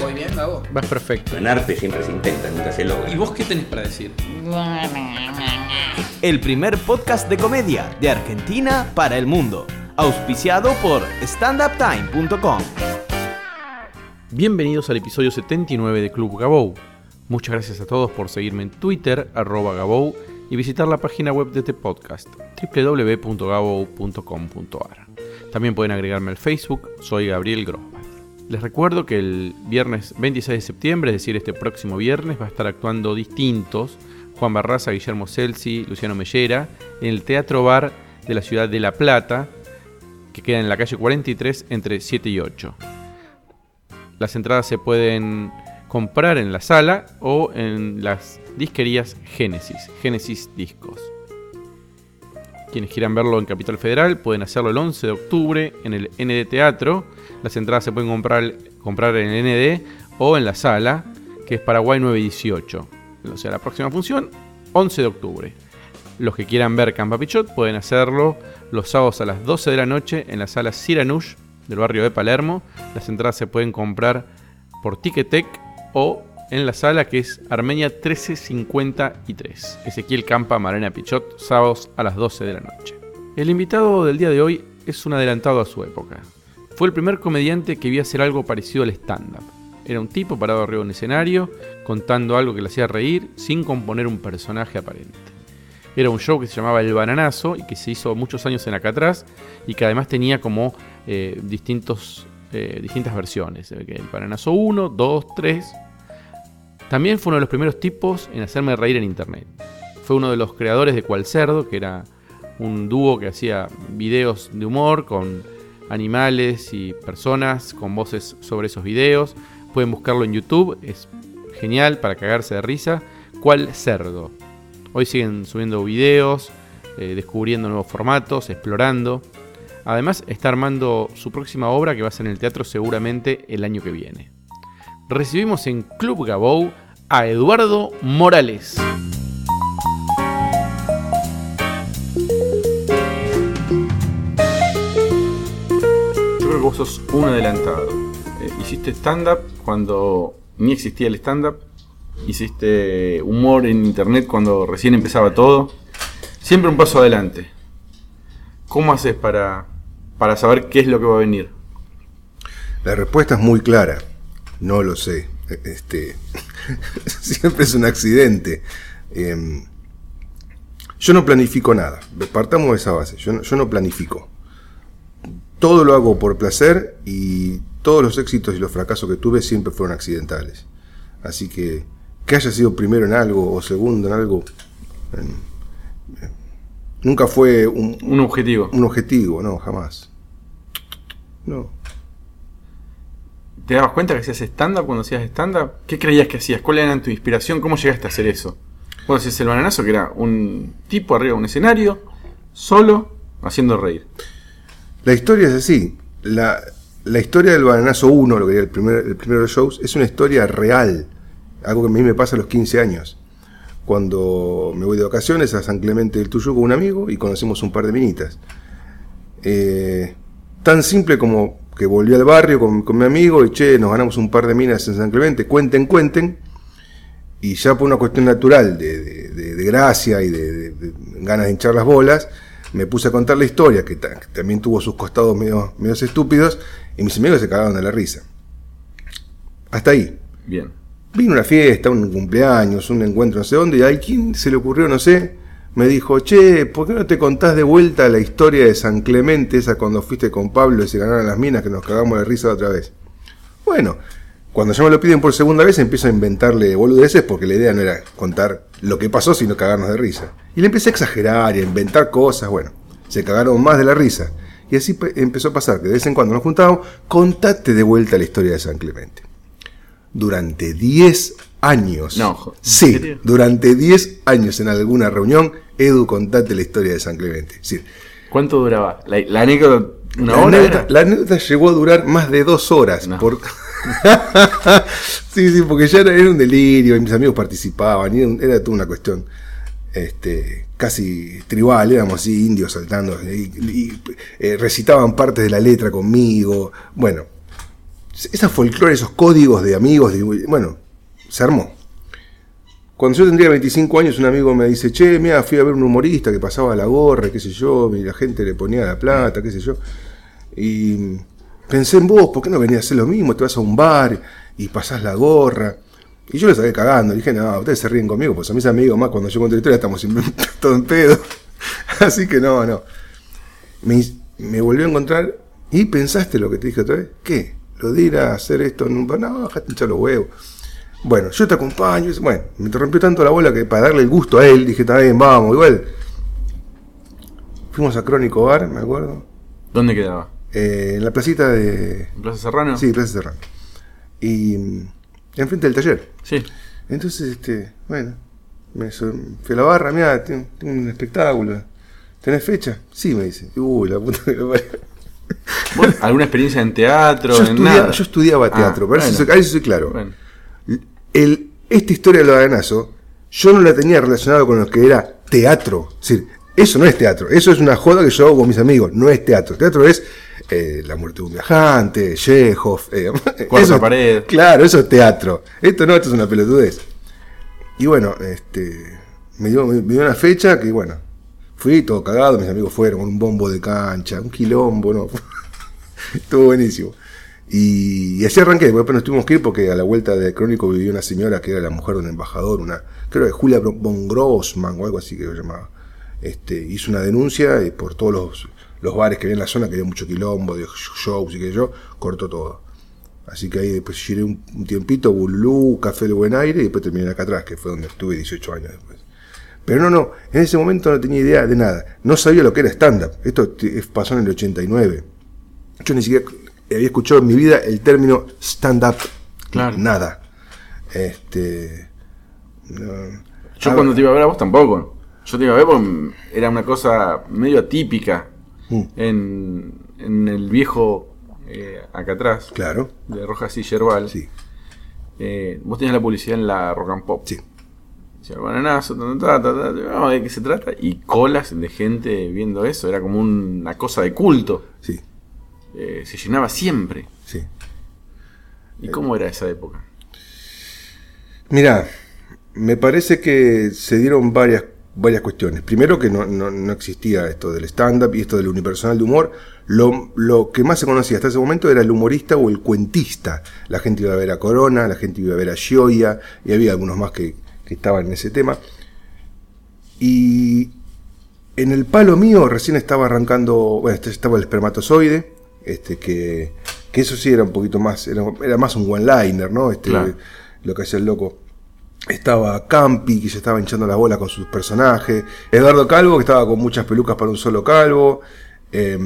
Voy bien, Gabo. Vas perfecto. En arte siempre se intenta, nunca se logra. ¿Y vos qué tenés para decir? El primer podcast de comedia de Argentina para el mundo. Auspiciado por standuptime.com. Bienvenidos al episodio 79 de Club Gabou. Muchas gracias a todos por seguirme en Twitter, arroba Gabou, y visitar la página web de este podcast, www.gabou.com.ar. También pueden agregarme al Facebook, soy Gabriel Grosbach. Les recuerdo que el viernes 26 de septiembre, es decir, este próximo viernes, va a estar actuando distintos Juan Barraza, Guillermo Celsi, Luciano Mellera, en el Teatro Bar de la ciudad de La Plata, que queda en la calle 43 entre 7 y 8. Las entradas se pueden comprar en la sala o en las disquerías Génesis, Génesis Discos. Quienes quieran verlo en Capital Federal pueden hacerlo el 11 de octubre en el ND Teatro. Las entradas se pueden comprar, comprar en el ND o en la sala, que es Paraguay 918. O sea, la próxima función, 11 de octubre. Los que quieran ver Campa Pichot pueden hacerlo los sábados a las 12 de la noche en la sala Siranush del barrio de Palermo. Las entradas se pueden comprar por Ticketek o en la sala que es Armenia 1353. Ezequiel Campa, Marena Pichot, sábados a las 12 de la noche. El invitado del día de hoy es un adelantado a su época. Fue el primer comediante que vi hacer algo parecido al stand-up. Era un tipo parado arriba de un escenario, contando algo que le hacía reír sin componer un personaje aparente. Era un show que se llamaba El Bananazo y que se hizo muchos años en acá atrás y que además tenía como eh, distintos, eh, distintas versiones. El Bananazo 1, 2, 3. También fue uno de los primeros tipos en hacerme reír en internet. Fue uno de los creadores de Cual Cerdo, que era un dúo que hacía videos de humor con animales y personas con voces sobre esos videos. Pueden buscarlo en YouTube, es genial para cagarse de risa. Cual Cerdo. Hoy siguen subiendo videos, eh, descubriendo nuevos formatos, explorando. Además está armando su próxima obra que va a ser en el teatro seguramente el año que viene. Recibimos en Club Gabou a Eduardo Morales. Yo creo que vos sos un adelantado. Eh, hiciste stand-up cuando ni existía el stand-up. Hiciste humor en internet cuando recién empezaba todo. Siempre un paso adelante. ¿Cómo haces para, para saber qué es lo que va a venir? La respuesta es muy clara. No lo sé. Este, siempre es un accidente. Em, yo no planifico nada. Partamos de esa base. Yo no, yo no planifico. Todo lo hago por placer y todos los éxitos y los fracasos que tuve siempre fueron accidentales. Así que que haya sido primero en algo o segundo en algo, em, nunca fue un, Un objetivo. un objetivo, no, jamás. No. ¿Te dabas cuenta que hacías stand-up cuando hacías stand-up? ¿Qué creías que hacías? ¿Cuál era tu inspiración? ¿Cómo llegaste a hacer eso? Vos hacías el bananazo, que era un tipo arriba de un escenario, solo, haciendo reír. La historia es así. La, la historia del Bananazo 1, lo que era el, primer, el primero de los shows, es una historia real. Algo que a mí me pasa a los 15 años. Cuando me voy de vacaciones a San Clemente del Tuyú con un amigo y conocemos un par de minitas. Eh, tan simple como que volví al barrio con, con mi amigo y che, nos ganamos un par de minas en San Clemente, cuenten, cuenten. Y ya por una cuestión natural de, de- de- de gracia y de, ganas de hinchar las bolas, me puse a contar la historia, que, ta- que también tuvo sus costados medio, medios estúpidos, y mis amigos se cagaron de la risa. Hasta ahí. Bien. Vino una fiesta, un cumpleaños, un encuentro no sé dónde, y a quién se le ocurrió, no sé, me dijo, che, ¿por qué no te contás de vuelta la historia de San Clemente, esa cuando fuiste con Pablo y se ganaron las minas, que nos cagamos de risa otra vez? Bueno, cuando ya me lo piden por segunda vez, empiezo a inventarle boludeces porque la idea no era contar lo que pasó, sino cagarnos de risa. Y le empecé a exagerar y a inventar cosas, bueno, se cagaron más de la risa. Y así pe- empezó a pasar, que de vez en cuando nos juntábamos, contate de vuelta la historia de San Clemente. Durante 10 años. No, jo- ¿en Sí, durante 10 años en alguna reunión, Edu, contate la historia de San Clemente. Es decir, ¿Cuánto duraba? La, la anécdota, una la, hora. anécdota, la anécdota llegó a durar más de dos horas. No. por- sí, sí, porque ya era, era un delirio y mis amigos participaban. y era, toda una cuestión este, casi tribal. Éramos así, indios saltando. Y, y, eh, recitaban partes de la letra conmigo. Bueno, esa folclore, esos códigos de amigos. de- bueno, se armó. Cuando yo tendría 25 años, un amigo me dice, che, mira, fui a ver un humorista que pasaba la gorra, qué sé yo, y la gente le ponía la plata, qué sé yo. Y pensé en vos, ¿por qué no venías a hacer lo mismo? Te vas a un bar y pasás la gorra. Y yo le saqué cagando, dije, no, ustedes se ríen conmigo, pues a mis amigos más cuando yo cuento la historia estamos todo en pedo. Así que no, no. Me, me volvió a encontrar y pensaste lo que te dije otra vez. ¿Qué? Lo de ir a hacer esto en un bar. No, dejate hinchar los huevos. Bueno, yo te acompaño. Bueno, me rompió tanto la bola que para darle el gusto a él, dije, está bien, vamos, igual. Fuimos a Crónico Bar, me acuerdo. ¿Dónde quedaba? eh, en la placita de. ¿En Plaza Serrano? Sí, Plaza Serrano. Y mm, enfrente del taller. Sí. Entonces, este, bueno, me fui a la barra, mira, tengo, un espectáculo. ¿Tenés fecha? Sí, me dice. Uy, la puta que lo parió. ¿Vos, ¿Alguna experiencia en teatro? Yo, en estudiaba, nada? yo estudiaba Ah, teatro, pero eso bueno. sí soy claro. Bueno. El, esta historia del baganazo, yo no la tenía relacionada con lo que era teatro. Es decir, eso no es teatro, eso es una joda que yo hago con mis amigos, no es teatro. Teatro es eh, la muerte de un viajante, Chekhov. Eh, eso es- pared. Claro, eso es teatro. Esto no, esto es una pelotudez. Y bueno, este, me dio, me dio una fecha que, bueno, fui todo cagado, mis amigos fueron con un bombo de cancha, un quilombo, ¿no? Estuvo buenísimo. Y, así arranqué, después nos tuvimos que ir porque a la vuelta de Crónico vivía una señora que era la mujer de un embajador, una, creo que Julia von Grossman o algo así que lo llamaba. Este, hizo una denuncia y por todos los, los bares que había en la zona, que había mucho quilombo, de shows y que yo, cortó todo. Así que ahí después giré un, tiempito, Bulú, Café del Buen Aire, y después terminé acá atrás, que fue donde estuve 18 años después. Pero no, no, en ese momento no tenía idea de nada. No sabía lo que era stand-up. Esto pasó en el 89. Yo ni siquiera había escuchado en mi vida el término stand-up. Claro. Nada. Este. no. Yo Ah, cuando te iba a ver a vos tampoco. Yo te iba a ver porque era una cosa medio atípica Mm. en, en el viejo eh, acá atrás, Claro, de Rojas y Yerbal. sí, Eh, vos tenías la publicidad en la Rock and Pop. sí. El bananazo, ta, ta, ta, a ver de qué se trata. Y colas de gente viendo eso. Era como un- una cosa de culto. Sí, Eh, se llenaba siempre. sí. ¿Y cómo era esa época? Mira, me parece que se dieron varias, varias cuestiones. Primero que no, no- no existía esto del stand-up y esto del unipersonal de humor. Lo, lo que más se conocía hasta ese momento era el humorista o el cuentista. La gente iba a ver a Corona, la gente iba a ver a Gioia, y había algunos más que, que estaban en ese tema. Y en el palo mío recién estaba arrancando, bueno, estaba el espermatozoide, este que, que eso sí era un poquito más, era, era más un one-liner, ¿no? Este, Claro. Lo que hacía el loco. Estaba Campi, que se estaba hinchando las bolas con sus personajes. Eduardo Calvo, que estaba con muchas pelucas para un solo calvo. eh,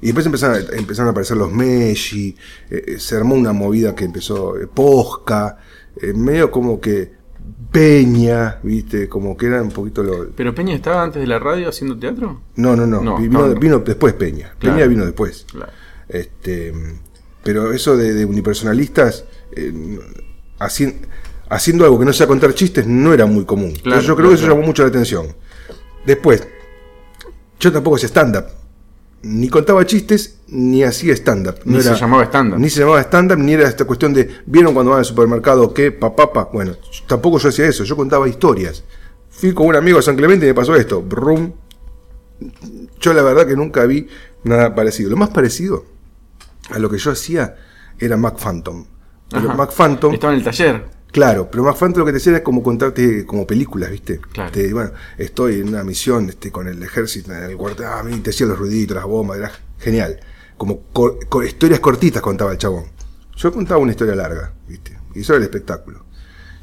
y después empezaron, a- empezaron a aparecer los Messi. eh, eh, se armó una movida que empezó eh, Posca. eh, medio como que Peña, ¿viste? Como que era un poquito lo. ¿Pero Peña estaba antes de la radio haciendo teatro? No, no, no. No, vino, no, no. vino después Peña. Claro. Peña vino después. Claro. Este, pero eso de, de unipersonalistas, eh, haci- haciendo algo que no sea contar chistes, no era muy común. Entonces yo creo claro, que eso claro. llamó mucho la atención. Después, yo tampoco hacía stand-up. Ni contaba chistes, ni hacía stand-up. Ni se llamaba stand-up. Ni se llamaba stand-up, ni era esta cuestión de, ¿vieron cuando van al supermercado qué? Papá, Bueno, tampoco yo hacía eso, yo contaba historias. Fui con un amigo a San Clemente y me pasó esto. Brum. Yo la verdad que nunca vi nada parecido. Lo más parecido a lo que yo hacía era Mac Phantom. Pero. Mac Phantom, Estaba en el taller. claro, pero Mac Phantom lo que te decía era como contarte como películas, ¿viste? Claro. Te- bueno, estoy en una misión este, con el ejército en el cuartel, ah, y te hacía los ruiditos, las bombas, era genial. Como historias cortitas contaba el chabón. Yo contaba una historia larga, ¿viste? Y eso era el espectáculo.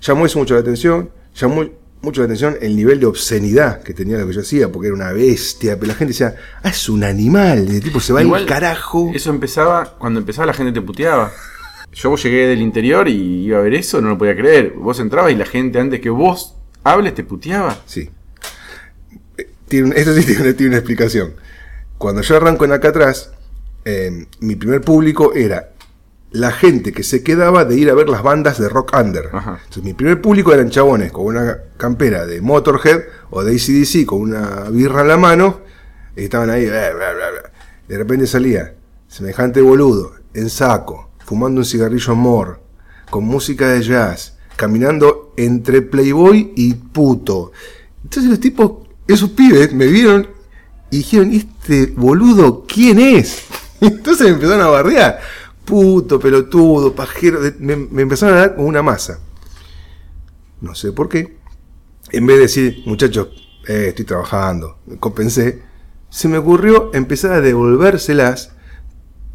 Llamó eso mucho la atención, llamó mucho la atención el nivel de obscenidad que tenía lo que yo hacía, porque era una bestia, pero la gente decía, ah, es un animal, de tipo se va Igual, al carajo. Eso empezaba, cuando empezaba la gente te puteaba. Yo llegué del interior y iba a ver eso, no lo podía creer. Vos entrabas y la gente antes que vos hables te puteaba. Sí. Eh, Tiene, esto sí tiene, una- tiene una explicación. cuando yo arranco en acá atrás, eh, mi primer público era la gente que se quedaba de ir a ver las bandas de rock under. Ajá. Entonces, mi primer público eran chabones con una campera de Motorhead o de ACDC con una birra en la mano. Y estaban ahí. bla, bla, bla, bla. De repente salía semejante boludo, en saco, fumando un cigarrillo mor, con música de jazz, caminando entre Playboy y puto. Entonces los tipos, esos pibes, me vieron y dijeron, ¿este boludo quién es? Entonces me empezaron a bardear. Puto, pelotudo, pajero. Me, me empezaron a dar como una masa. No sé por qué. En vez de decir, muchachos, eh, estoy trabajando, compensé, se me ocurrió empezar a devolvérselas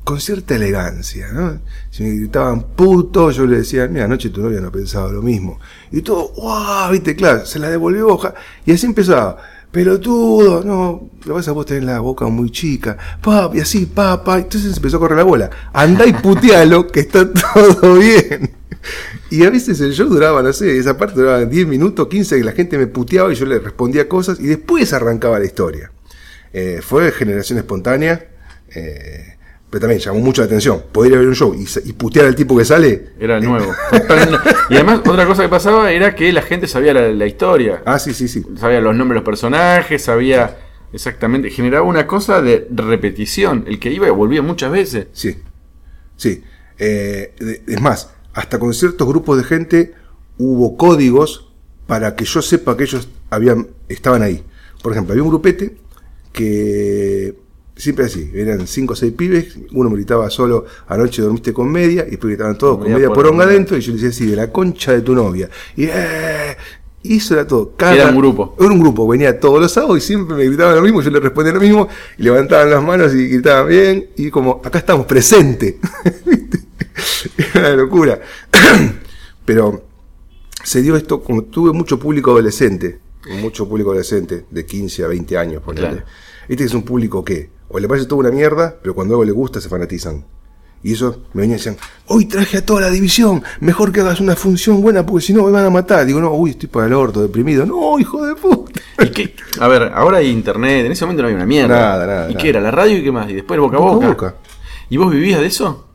con cierta elegancia. Si me gritaban puto, yo le decía, mira, anoche tu novia no pensaba lo mismo. Y todo, wow, viste, claro, se la devolvió hoja. Y así empezaba, pelotudo, no, lo vas a vos tenés la boca muy chica, papi, así, papá. Entonces empezó a correr la bola. Andá y putealo, que está todo bien. Y a veces el show duraba, no sé, esa parte duraba 10 minutos, 15, que la gente me puteaba y yo le respondía cosas y después arrancaba la historia. Eh, fue generación espontánea, eh, pero también llamó mucho la atención. Poder ir a ver un show y, putear al tipo que sale. Era nuevo. y además, otra cosa que pasaba era que la gente sabía la, la historia. Ah, sí, sí, sí. Sabía los nombres de los personajes, sabía exactamente. Generaba una cosa de repetición. El que iba y volvía muchas veces. Sí, sí. Eh, es más, hasta con ciertos grupos de gente hubo códigos para que yo sepa que ellos habían, estaban ahí. Por ejemplo, había un grupete que siempre así, eran cinco o seis pibes, uno me gritaba solo, anoche dormiste con media, y después gritaban todos con Media poronga. adentro, y yo les decía así, de la concha de tu novia. Y, eh, y eso era todo. Cada- Era un grupo. Era un grupo, venía todos los sábados y siempre me gritaban lo mismo, yo les respondía lo mismo, y levantaban las manos y gritaban bien, y como, acá estamos presentes. ¿Viste? Era una locura. Pero se dio esto, como tuve mucho público adolescente, mucho público adolescente, de 15 a 20 años. Claro. Este es un público que, o le parece toda una mierda, pero cuando algo le gusta se fanatizan. Y eso me venían y decían, hoy traje a toda la división, mejor que hagas una función buena porque si no me van a matar. Digo, no, uy, estoy para el orto, deprimido. No, hijo de puta. ¿Y qué? A ver, ahora hay internet. En ese momento no había una mierda. Nada, nada, ¿Y nada. qué era? ¿La radio y qué más? Y después el boca a Boca boca. ¿Y vos vivías de eso?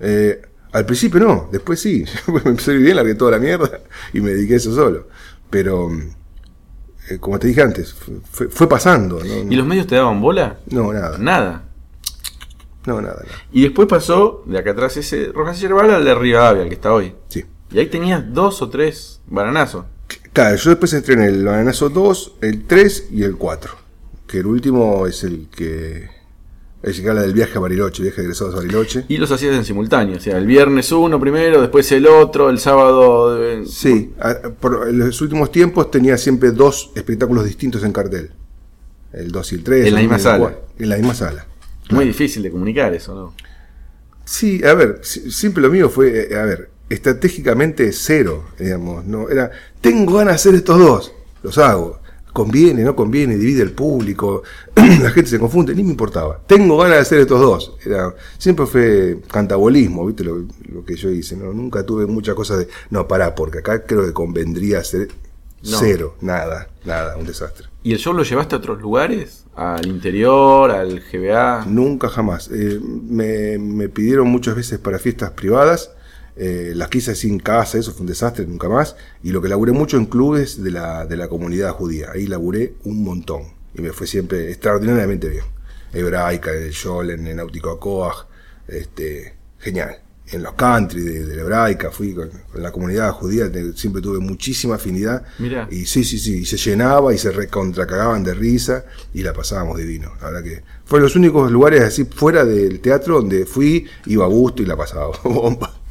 Eh, al principio no, después sí. me empecé a vivir largué toda la mierda y me dediqué a eso solo. Pero, eh, como te dije antes, fue, fue pasando. ¿no? ¿Y los medios te daban bola? No, nada. Nada. No, nada, nada. Y después pasó de acá atrás ese Rojas Yerbal al de Rivadavia, el que está hoy. Sí. Y ahí tenías dos o tres bananazos. Claro, yo después entré en el Bananazo 2, el 3 y el 4. Que el último es el que. El del viaje a Bariloche, viaje de egresados a Bariloche. Y los hacías en simultáneo. O sea, el viernes uno primero, después el otro, el sábado. eh, Sí, a- por en los últimos tiempos tenía siempre dos espectáculos distintos en cartel. El 2 y el 3. En la misma sala. En la misma sala. Muy difícil de comunicar eso, ¿no? Sí, a ver, si- siempre lo mío fue, eh, a ver, estratégicamente cero, digamos, no era, tengo ganas de hacer estos dos, los hago, conviene, no conviene, divide el público, la gente se confunde, ni me importaba, tengo ganas de hacer estos dos, era, siempre fue cantabolismo, viste lo, lo que yo hice, ¿no? nunca tuve mucha cosa de, no, pará, porque acá creo que convendría hacer No. cero, nada, nada, un desastre. ¿Y el show lo llevaste a otros lugares? ¿Al interior? ¿Al GBA? Nunca jamás. Eh, me, me pidieron muchas veces para fiestas privadas. Eh, las quise sin casa, eso fue un desastre, nunca más. Y lo que laburé mucho en clubes de la, de la comunidad judía. Ahí laburé un montón. Y me fue siempre extraordinariamente bien. Hebraica, en el Yolen, en Náutico Acoag, este, genial. En los country de, de la hebraica, fui con, con la comunidad judía, siempre tuve muchísima afinidad. Mirá. Y sí, sí, sí, y se llenaba y se recontracagaban de risa y la pasábamos divino. La verdad que fueron los únicos lugares así fuera del teatro donde fui, iba a gusto y la pasaba bomba.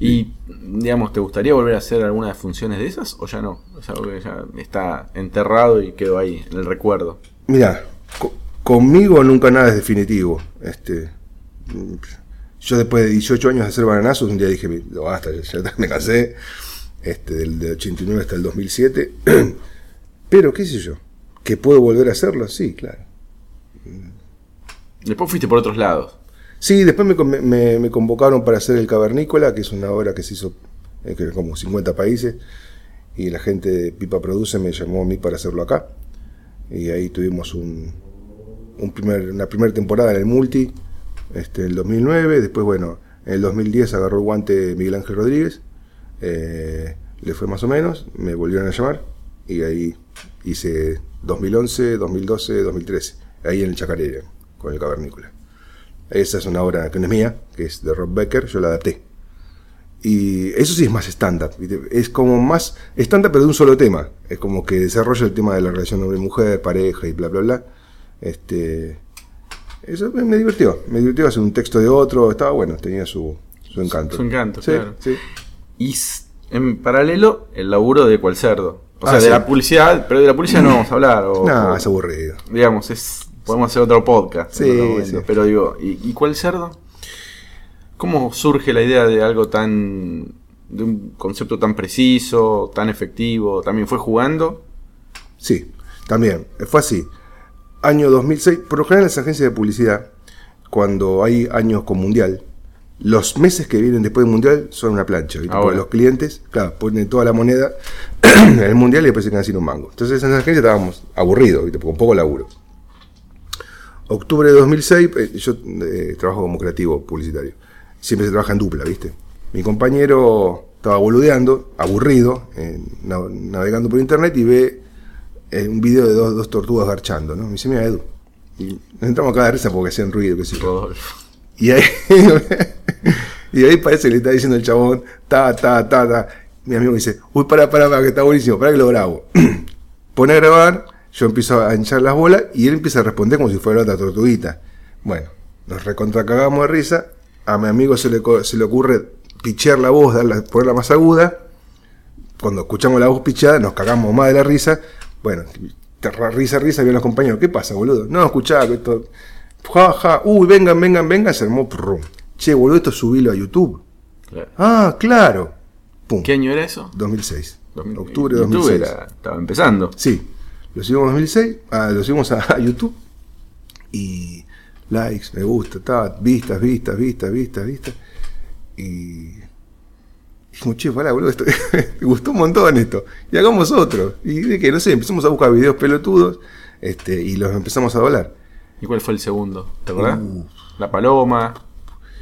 ¿Y, digamos, te gustaría volver a hacer algunas funciones de esas o ya no? Es algo que ya está enterrado y quedó ahí, en el recuerdo. Mira, co- conmigo nunca nada es definitivo. Este, yo después de 18 años de hacer bananazos, un día dije, "No, basta, ya, ya me cansé. Este, del de 89 hasta el 2007. Pero, qué sé yo, que puedo volver a hacerlo, sí, claro. Después fuiste por otros lados. Sí, después me, me- me convocaron para hacer El Cavernícola, que es una obra que se hizo en que como 50 países, y la gente de Pipa Produce me llamó a mí para hacerlo acá. Y ahí tuvimos un, un primer, una primera temporada en el Multi, este, el 2009. Después, bueno, en el 2010 agarró el guante Miguel Ángel Rodríguez. eh, le fue más o menos, me volvieron a llamar y ahí hice 2011, 2012, 2013. Ahí en el Chacarera, con el Cavernícola. Esa es una obra que no es mía, que es de Rob Becker, yo la adapté. Y eso sí es más. ¿viste? Es como más stand-up, pero de un solo tema. Es como que desarrolla el tema de la relación hombre-mujer, pareja y bla, bla, bla. Este, eso me, me divirtió. Me divirtió hacer un texto de otro. Estaba bueno, tenía su, su encanto. Su encanto, Sí, claro. sí. Y en paralelo, el laburo de cual cerdo. O Ah, sea, de sí. la publicidad, pero de la publicidad no vamos a hablar. O, No, o- es aburrido. digamos, es podemos hacer otro podcast. Sí, otro sí. Pero digo, ¿y, y cuál cerdo? ¿Cómo surge la idea de algo tan. de un concepto tan preciso, tan efectivo? ¿También fue jugando? Sí, también. Fue así. Año 2006. Por lo general, en las agencias de publicidad, cuando hay años con mundial, los meses que vienen después del mundial son una plancha. ¿viste? Ahora. Porque los clientes, claro, ponen toda la moneda en el mundial y después se quedan sin un mango. Entonces, en las agencias estábamos aburridos, ¿viste? con poco laburo. Octubre de 2006, eh, yo eh, trabajo como creativo publicitario. Siempre se trabaja en dupla, ¿viste? Mi compañero estaba boludeando, aburrido, eh, nav- navegando por internet y ve eh, un video de dos, dos tortugas garchando, ¿no? Me dice, mira, Edu. Y nos entramos acá de risa porque hacían ruido, qué sé yo. Y ahí, y ahí parece que le está diciendo el chabón, ta, ta, ta, ta. Mi amigo me dice, uy, para, para, para, que está buenísimo, para que lo grabo. Pone a grabar, yo empiezo a hinchar las bolas y él empieza a responder como si fuera otra tortuguita. Bueno, nos recontracagamos de risa. A mi amigo se le, se le ocurre pichear la voz, darla, ponerla más aguda. Cuando escuchamos la voz pichada, nos cagamos más de la risa. Bueno, risa, risa, vienen los compañeros. ¿Qué pasa, boludo? No, escuchá, que esto. Ja, ja, uy, vengan, vengan, vengan, se armó. prrum. Che, boludo, esto subilo a YouTube. Claro. Ah, claro. Pum. ¿Qué año era eso? 2006. 2000. Octubre de YouTube 2006. era- estaba empezando. Sí, lo subimos en 2006, ah, lo subimos a, a YouTube y likes, me gusta, ta, vistas, vistas, vistas, vistas, vistas. Y dijimos, che, pará, boludo, esto, me gustó un montón esto. Y hagamos otro. Y de que, no sé, empezamos a buscar videos pelotudos este, y los empezamos a doblar. ¿Y cuál fue el segundo? ¿Te acordás? Uh. La paloma,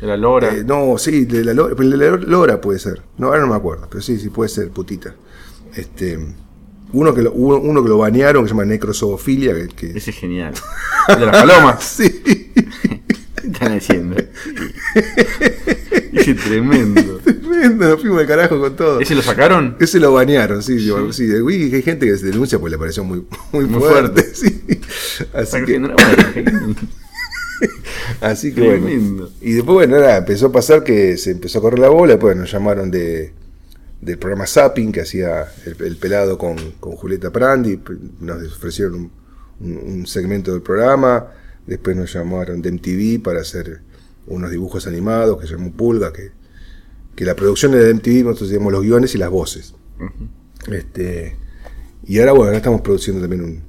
la lora. Eh, no, sí, de la, Lora, de la Lora puede ser. No, ahora no me acuerdo, pero sí, sí puede ser, putita. Este, uno que lo, uno, que lo banearon, que se llama necrosofilia, que, que- Ese es genial. El de las palomas. sí. ¿Qué están haciendo? Ese tremendo. Tremendo, nos fuimos de carajo con todo. ¿Ese lo sacaron? Ese lo banearon, sí, sí. de Wiki hay gente que se denuncia porque le pareció muy, muy, Muy fuerte. fuerte. sí. Así que, Bueno, así que bueno. Tremendo. Y después, bueno, nada, empezó a pasar que se empezó a correr la bola, después nos llamaron de del programa Zapping que hacía el, el pelado con, con Julieta Prandi, nos ofrecieron un, un- un segmento del programa, después nos llamaron de MTV para hacer unos dibujos animados que se llamó Pulga, que, que la producción era de MTV, nosotros hacíamos los guiones y las voces. Este, y ahora, bueno, ahora estamos produciendo también un,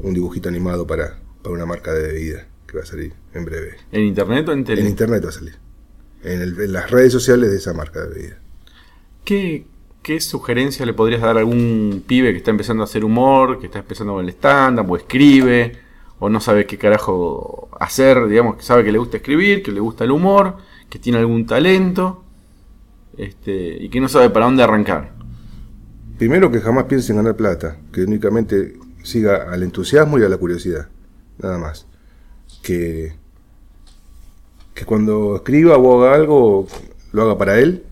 un dibujito animado para, para una marca de bebida que va a salir en breve. ¿En internet o en tele? En internet va a salir. En, el- en las redes sociales de esa marca de bebida. ¿Qué, ¿Qué sugerencia le podrías dar a algún pibe que está empezando a hacer humor, que está empezando con el stand-up, o escribe, o no sabe qué carajo hacer, digamos, que sabe que le gusta escribir, que le gusta el humor, que tiene algún talento, este, y que no sabe para dónde arrancar? Primero que jamás piense en ganar plata, que únicamente siga al entusiasmo y a la curiosidad, nada más. Que, que cuando escriba o haga algo, lo haga para él,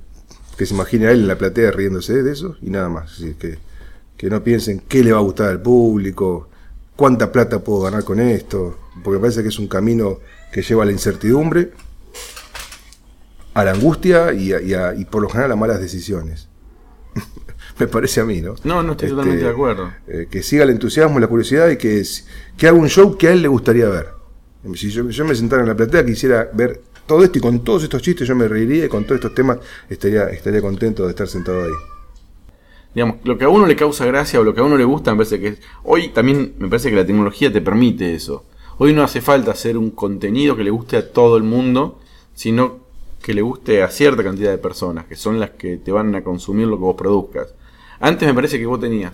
que se imagine a él en la platea riéndose de eso y nada más. Que, que no piensen qué le va a gustar al público, cuánta plata puedo ganar con esto, porque me parece que es un camino que lleva a la incertidumbre, a la angustia y, a- y a- y por lo general a malas decisiones. me parece a mí, ¿no? No, no estoy Este, totalmente de acuerdo. eh, que siga el entusiasmo, la curiosidad y que, que haga un show que a él le gustaría ver. Si yo, yo me sentara en la platea, quisiera ver todo esto y con todos estos chistes yo me reiría y con todos estos temas estaría, estaría contento de estar sentado ahí. Digamos, lo que a uno le causa gracia o lo que a uno le gusta, me parece que. Hoy también me parece que la tecnología te permite eso. Hoy no hace falta hacer un contenido que le guste a todo el mundo, sino que le guste a cierta cantidad de personas, que son las que te van a consumir lo que vos produzcas. Antes me parece que vos tenías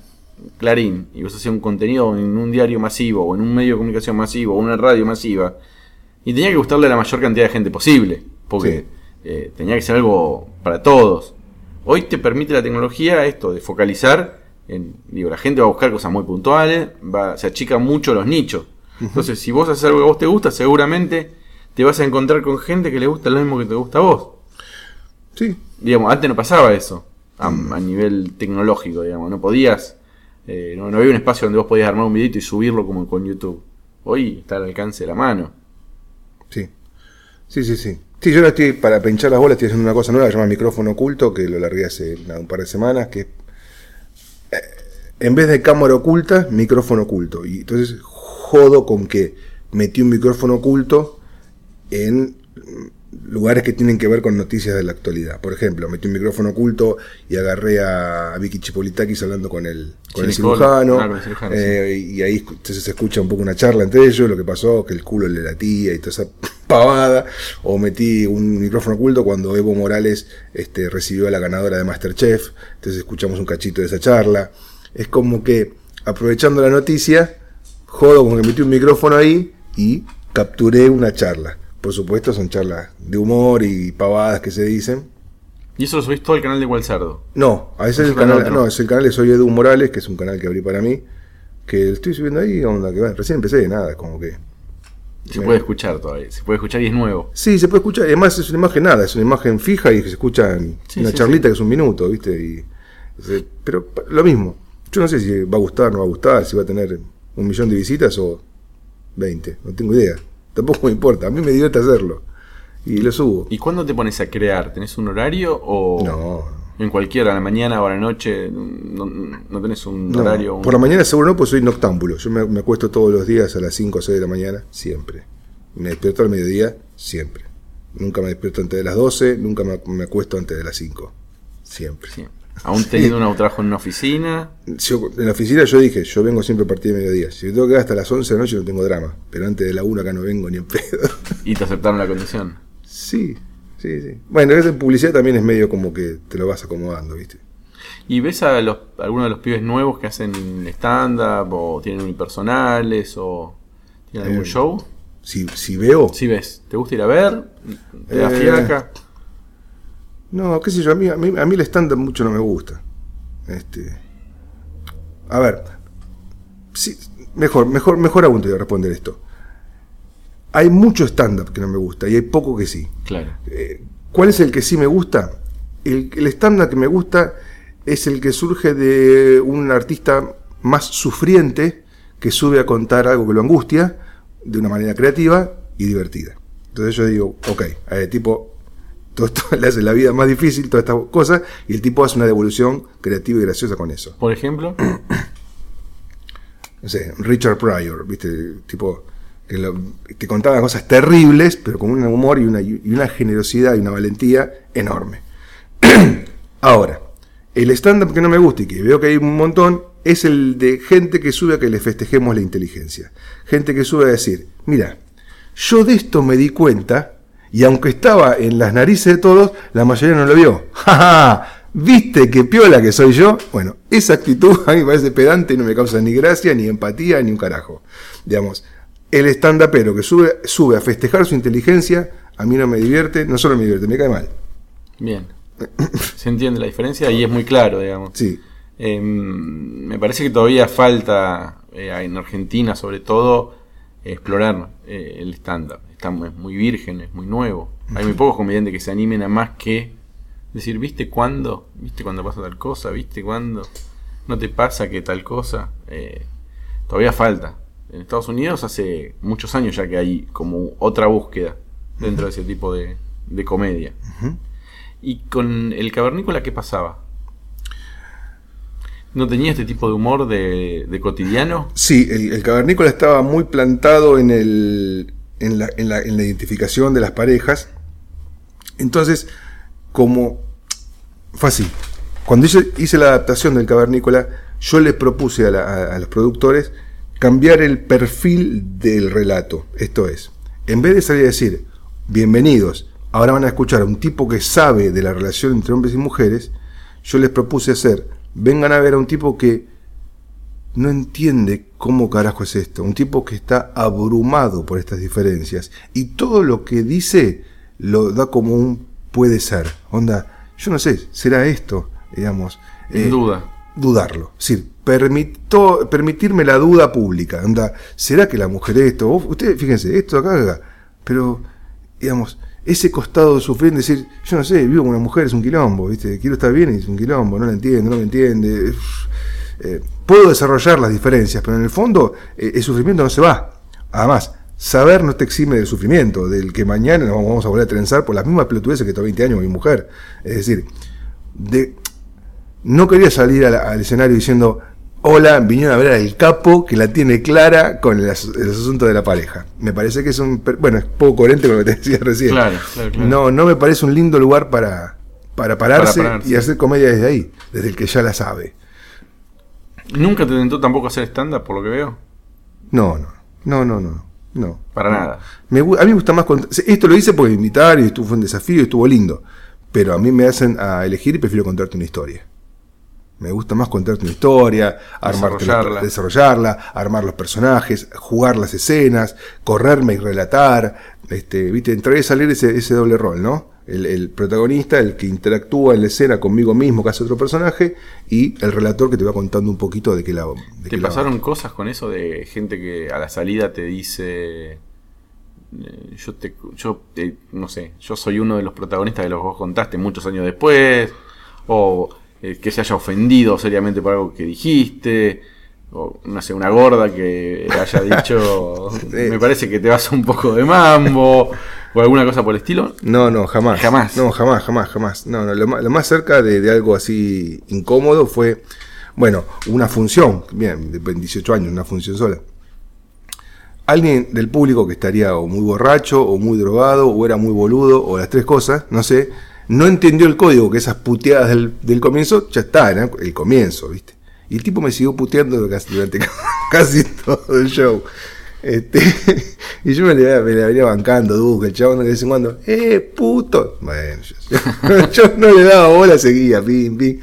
Clarín y vos hacías un contenido en un diario masivo o en un medio de comunicación masivo o una radio masiva y tenía que gustarle a la mayor cantidad de gente posible porque Sí. eh, tenía que ser algo para todos. Hoy te permite la tecnología esto de focalizar en, digo, la gente va a buscar cosas muy puntuales, va, se achica mucho los nichos. Entonces, si vos haces algo que a vos te gusta, seguramente te vas a encontrar con gente que le gusta lo mismo que te gusta a vos. Sí, Digamos, antes no pasaba eso a, a nivel tecnológico, digamos, no podías, eh, no, no había un espacio donde vos podías armar un videito y subirlo como con YouTube. Hoy está al alcance de la mano. Sí. Sí, sí, sí. Sí, yo ahora estoy, para pinchar las bolas, estoy haciendo una cosa nueva que se llama micrófono oculto, que lo largué hace un par de semanas, que eh, en vez de cámara oculta, micrófono oculto. Y entonces jodo con que metí un micrófono oculto en lugares que tienen que ver con noticias de la actualidad. Por ejemplo, metí un micrófono oculto y agarré a Vicky Chipolitakis hablando con el, con el cirujano. Con el cirujano, eh, y ahí se escucha un poco una charla entre ellos, lo que pasó, que el culo le latía y toda esa pavada. O metí un micrófono oculto cuando Evo Morales este, recibió a la ganadora de Masterchef. Entonces escuchamos un cachito de esa charla. Es como que aprovechando la noticia, jodo como que metí un micrófono ahí y capturé una charla. Por supuesto son charlas de humor y pavadas que se dicen. Y eso lo subís todo al canal de Gualzardo. No, a veces Es el canal otro. no, es el canal de Soy Edu Morales, que es un canal que abrí para mí, que estoy subiendo ahí, onda, que bueno, recién empecé, nada, como que... Se puede escuchar todavía, se puede escuchar y es nuevo. Sí, se puede escuchar, además es una imagen nada, es una imagen fija y que se escucha en Sí, una sí, charlita que es un minuto, ¿viste? Y, se- pero lo mismo, yo no sé si va a gustar, no va a gustar, si va a tener un millón de visitas o 20, no tengo idea, tampoco me importa, a mí me divierte hacerlo y lo subo. ¿Y cuándo te pones a crear? ¿Tenés un horario o No, en cualquiera, a la mañana o a la noche? No, no tenés un no, horario. un- por la mañana seguro no, pues soy noctámbulo, yo me, me acuesto todos los días a las 5 o 6 de la mañana, siempre. Me despierto al mediodía, siempre. Nunca me despierto antes de las 12, nunca me, me acuesto antes de las 5. Siempre. Sí. Aún teniendo un trabajo en una oficina. Yo- en la oficina yo dije, yo vengo siempre a partir de mediodía. Si me tengo que quedar hasta las 11 de la noche no tengo drama. Pero antes de la 1 acá no vengo ni en pedo. Y te aceptaron la condición. sí, sí, sí. Bueno, en publicidad también es medio como que te lo vas acomodando, ¿viste? ¿Y ves a los, algunos de los pibes nuevos que hacen stand-up o tienen unipersonales o tienen algún Eh, show? Si, si veo... Sí ves. ¿Te gusta ir a ver? ¿Te da Eh, fiaca? No, qué sé yo, a mí, a mí, a mí el stand-up mucho no me gusta. Este, a ver, sí, mejor, mejor, mejor aún te voy a responder esto. Hay mucho stand-up que no me gusta y hay poco que sí. Claro. Eh, ¿Cuál es el que sí me gusta? El, el stand-up que me gusta es el que surge de un artista más sufriente que sube a contar algo que lo angustia de una manera creativa y divertida. Entonces yo digo, ok, a el tipo todo esto le hace la vida más difícil, todas estas cosas, y el tipo hace una devolución creativa y graciosa con eso. Por ejemplo, No sé, Richard Pryor, ¿viste? El tipo que, lo- que contaba cosas terribles, pero con un humor y una, y una generosidad y una valentía enorme. Ahora, el stand-up que no me gusta y que veo que hay un montón es el de gente que sube a que le festejemos la inteligencia. Gente que sube a decir, mira, yo de esto me di cuenta y aunque estaba en las narices de todos, la mayoría no lo vio. ¡Ja, ja! ¿Viste qué piola que soy yo? Bueno, esa actitud a mí me parece pedante y no me causa ni gracia, ni empatía, ni un carajo. Digamos, el stand-upero que sube, sube a festejar su inteligencia, a mí no me divierte, no solo me divierte, me cae mal. bien. Se entiende la diferencia y es muy claro, digamos. Sí, Eh, me parece que todavía falta, eh, en Argentina sobre todo, explorar eh, el stand-up. Está muy, virgen, es muy nuevo. Hay muy pocos comediantes que se animen a más que decir, ¿viste cuándo? ¿Viste cuándo pasa tal cosa? ¿Viste cuándo? ¿No te pasa que tal cosa? Eh, todavía falta. En Estados Unidos hace muchos años ya que hay como otra búsqueda dentro de ese tipo de, de comedia. ¿Y con el cavernícola qué pasaba? ¿No tenía este tipo de humor de, de cotidiano? Sí, el, el cavernícola estaba muy plantado en, el, en, la, en la- en la identificación de las parejas. Entonces, como fue así. Cuando hice, hice la adaptación del cavernícola, yo le propuse a, a los productores cambiar el perfil del relato. Esto es, en vez de salir a decir, bienvenidos, ahora van a escuchar a un tipo que sabe de la relación entre hombres y mujeres, yo les propuse hacer, vengan a ver a un tipo que no entiende cómo carajo es esto. Un tipo que está abrumado por estas diferencias y todo lo que dice lo da como un puede ser. Onda, yo no sé, será esto, digamos. Sin Eh, duda. dudarlo. Es decir, permito, permitirme la duda pública. Onda, ¿será que la mujer esto? Vos- Ustedes, fíjense, esto acá, acá. Pero, digamos, ese costado de sufrir, decir, yo no sé, vivo con una mujer, es un quilombo, ¿viste? Quiero estar bien y es un quilombo, no la entiende, no me entiende. Eh, puedo desarrollar las diferencias, pero en el fondo eh, el sufrimiento no se va. Además, saber no te exime del sufrimiento, del que mañana nos vamos a volver a trenzar por las mismas pelotudeces que tengo 20 años mi mujer. Es decir, de, no quería salir al, al escenario diciendo, hola, vinieron a ver al capo que la tiene clara con el, as- el asunto de la pareja. Me parece que es un... Bueno, es poco coherente con lo que te decía recién. Claro, claro, claro. No, no me parece un lindo lugar para, para pararse, Para pararse. y hacer comedia desde ahí, desde el que ya la sabe. ¿Nunca te tentó tampoco hacer stand-up, por lo que veo? No, no, no, no, no. no. Para nada. Me a mí me gusta más Esto lo hice porque me invitaron y estuvo, fue un desafío y estuvo lindo. Pero a mí me hacen a elegir y prefiero contarte una historia. Me gusta más contarte una historia, la- Desarrollarla. desarrollarla, armar los personajes, jugar las escenas, correrme y relatar. Este, ¿viste? Entrar y salir ese, ese doble rol, ¿no? El, el protagonista, el que interactúa en la escena conmigo mismo, que hace otro personaje, y el relator que te va contando un poquito de qué lado. de ¿Te pasaron cosas con eso de gente que a la salida te dice... eh, Yo te, yo te- no sé, yo soy uno de los protagonistas de los que vos contaste muchos años después, o eh, que se haya ofendido seriamente por algo que dijiste, o no sé, una gorda que haya dicho, me parece que te vas un poco de mambo, o alguna cosa por el estilo. No, no, jamás. Jamás. No, jamás, jamás, jamás. No, no, lo, más, lo más cerca de, de algo así incómodo fue, bueno, una función, bien, de 18 años, una función sola. Alguien del público que estaría o muy borracho, o muy drogado, o era muy boludo, o las tres cosas, no sé, no entendió el código, que esas puteadas del, del comienzo, ya está, el comienzo, ¿viste? Y el tipo me siguió puteando durante casi todo el show. Este, y yo me la, me venía bancando, Duque, el chabón de vez en cuando, ¡eh, puto! Bueno, yo, no le daba bola, seguía, pim, pim.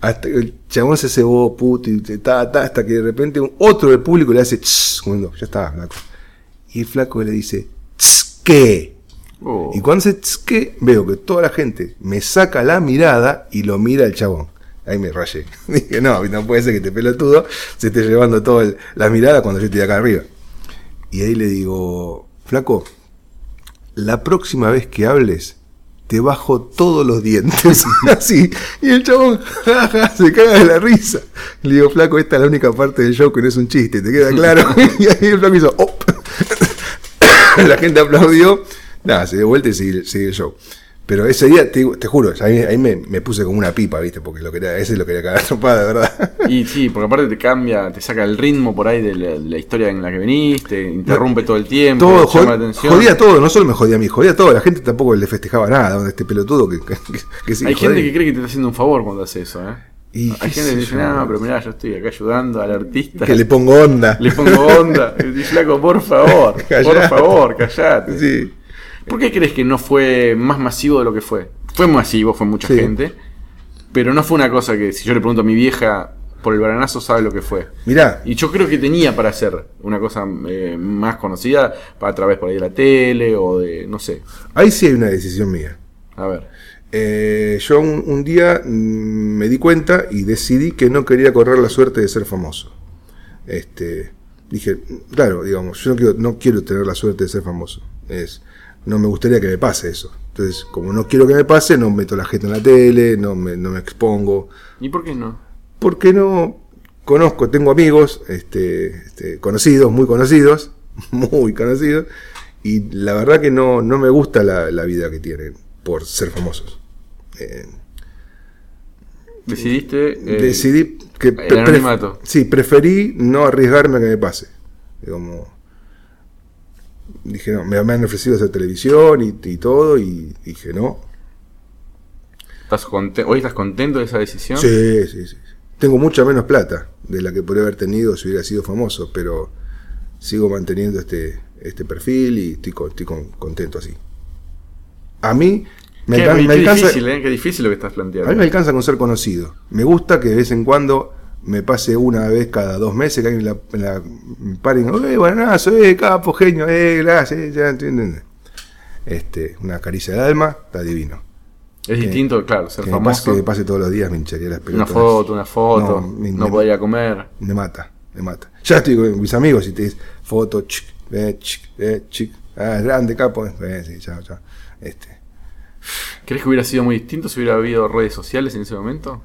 Hasta que el chabón se cebó, puto, y ta, ta, hasta que de repente otro del público le hace, como ya está, flaco. Y el flaco le dice, "Tss, ¿qué? Oh, Y cuando se "Tss, ¿qué? veo que toda la gente me saca la mirada y lo mira el chabón. Ahí me rayé. Dije, no, no puede ser que este pelotudo se esté llevando toda la mirada cuando yo estoy acá arriba. Y ahí le digo, flaco, la próxima vez que hables, te bajo todos los dientes. Así. Y el chabón ja, se caga de la risa. Le digo, flaco, esta es la única parte del show que no es un chiste, ¿te queda claro? y ahí el flaco hizo, "Oh". la gente aplaudió. Nada, se dio vuelta y sigue, sigue el show. Pero ese día, te, juro, ahí, ahí me, me puse como una pipa, ¿viste? Porque lo quería, ese lo quería cagar trompada, de verdad. Y sí, porque aparte te cambia, te saca el ritmo por ahí de la, de la historia en la que veniste, interrumpe todo el tiempo, todo, llama jod- la atención. jodía todo, no solo me jodía a mí, jodía a todo. La gente tampoco le festejaba nada a este pelotudo que, que, que- Hay gente que cree que te está haciendo un favor cuando hace eso, ¿eh? Y Hay gente que dice, no, pero mirá, yo estoy acá ayudando al artista. Que le pongo onda. Le pongo onda. Y dice, flaco, por favor, por Callate. favor, callate. Sí. ¿Por qué crees que no fue más masivo de lo que fue? Fue masivo, fue mucha Sí. gente, pero no fue una cosa que si yo le pregunto a mi vieja por el baranazo sabe lo que fue. Mirá, Y yo creo que tenía para hacer una cosa eh, más conocida a través por ahí de la tele o de, no sé. ahí sí hay una decisión mía. A ver. Eh, yo un, un día mm, me di cuenta y decidí que no quería correr la suerte de ser famoso. Este, dije, claro, digamos, yo no quiero, no quiero tener la suerte de ser famoso. Es, no me gustaría que me pase eso. Entonces, como no quiero que me pase, no meto la gente en la tele, no me, no me expongo. ¿Y por qué no? Porque no conozco, tengo amigos, este, este, conocidos, muy conocidos, muy conocidos, y la verdad que no, no me gusta la, la vida que tienen por ser famosos. Eh, Decidiste. eh, decidí que el pre- sí, preferí no arriesgarme a que me pase. Como dije, no, me, me han ofrecido hacer televisión y, y todo, y dije, no. ¿estás ¿Hoy estás contento de esa decisión? Sí, sí, sí. Tengo mucha menos plata de la que podría haber tenido si hubiera sido famoso, pero sigo manteniendo este, este perfil y estoy, estoy con- contento así. A mí me, Qué, alcan- qué alcanza, difícil, ¿eh? Qué difícil lo que estás planteando. a mí me alcanza con ser conocido. Me gusta que de vez en cuando me pase una vez cada dos meses que alguien la, la, me pare y diga, eh, buenazo, eh, capo, genio, eh, gracias, eh, ya entienden. Este, una caricia de alma, está divino. Es distinto, claro, ser Que me, pase, famoso. que me pase todos los días, me hincharía las Una pelotas. foto, una foto, No, no, me- me- poder ir a comer. Me mata, me mata. Ya estoy con mis amigos y te dicen foto, chic, eh, chic, eh, chic. Ah, es grande, capo. Eh, sí, chao, chao. Este. ¿Crees que hubiera sido muy distinto si hubiera habido redes sociales en ese momento?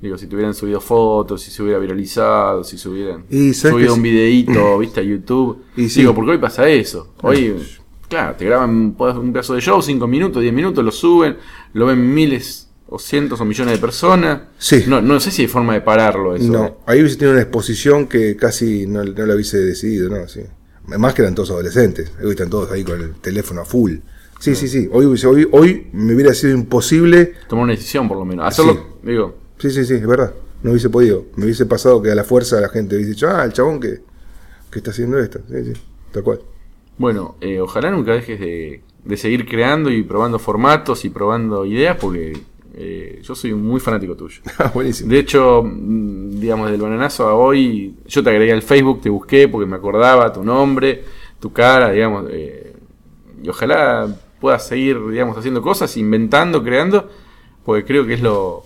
Digo, si te hubieran subido fotos, si se hubiera viralizado, si se hubieran Y, ¿sabes subido un sí? videíto, viste, a YouTube. Y sí. Digo, porque hoy pasa eso. Hoy, claro, te graban un pedazo- de show, 5 minutos, 10 minutos, lo suben, lo ven miles o cientos o millones de personas. Sí. No, no sé si hay forma de pararlo eso. ¿eh? No, ahí hubiese tenido una exposición que casi no, no la hubiese decidido, ¿no? Sí. Más que eran todos adolescentes. Hoy están todos ahí con el teléfono a full. Sí, sí, sí. Hoy, hoy, hoy me hubiera sido imposible. Tomar una decisión por lo menos. Hacerlo, digo, Sí, sí, sí, es verdad. No hubiese podido. Me hubiese pasado que a la fuerza la gente hubiese dicho, ah, el chabón que, que está haciendo esto. Sí, sí, tal cual. Bueno, eh, ojalá nunca dejes de, de seguir creando y probando formatos y probando ideas porque eh, yo soy muy fanático tuyo. Ah, Buenísimo. De hecho, mm, digamos, del bananazo a hoy, yo te agregué al Facebook, te busqué porque me acordaba tu nombre, tu cara, digamos, eh, y ojalá puedas seguir, digamos, haciendo cosas, inventando, creando, porque creo que es lo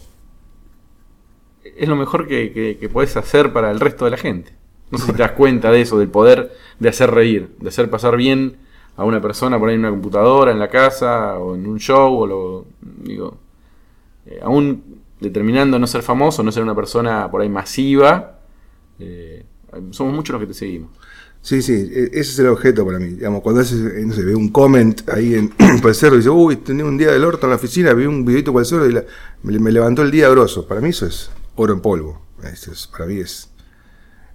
es lo mejor que, que, que podés hacer para el resto de la gente. No sé si te das cuenta de eso, del poder de hacer reír, de hacer pasar bien a una persona por ahí en una computadora, en la casa, o en un show, o lo digo, eh, aún determinando no ser famoso, no ser una persona por ahí masiva, eh, somos muchos los que te seguimos. Sí, sí, e- ese es el objeto para mí. Digamos, cuando haces, eh, no sé, ve un comment ahí en el cerro y dice, uy, tenía un día del orto en la oficina, vi un videito por el cerro y la- me, me levantó el día grosso. Para mí eso es oro en polvo. Eso es, para mí es,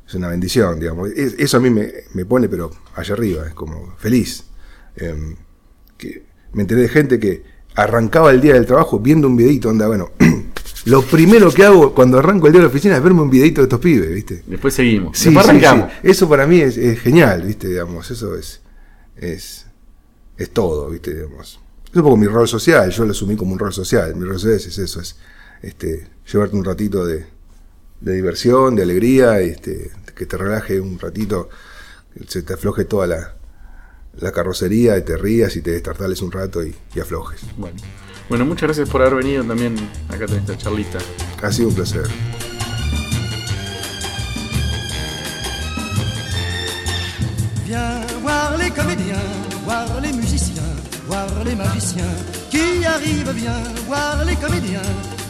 es una bendición, digamos. Es- eso a mí me, me pone, pero allá arriba, es como feliz. Em, que me enteré de gente que arrancaba el día del trabajo viendo un videito, onda, bueno, lo primero que hago cuando arranco el día de la oficina es verme un videito de estos pibes, ¿viste? Después seguimos. Sí, Después sí, arrancamos. sí. Eso para mí es, es genial, ¿viste? Digamos, eso es, es, es todo, ¿viste? Digamos. Es un poco mi rol social, yo lo asumí como un rol social. Mi rol social es eso, es este, llevarte un ratito de, de diversión, de alegría, este, que te relaje un ratito, que se te afloje toda la, la carrocería, y te rías y te destartales un rato y, y aflojes. Bueno. bueno, muchas gracias por haber venido también acá en esta charlita. Ha sido un placer. Viens voir les comédiens, voir les musiciens, voir les magiciens qui arrivent. Viens voir les comédiens,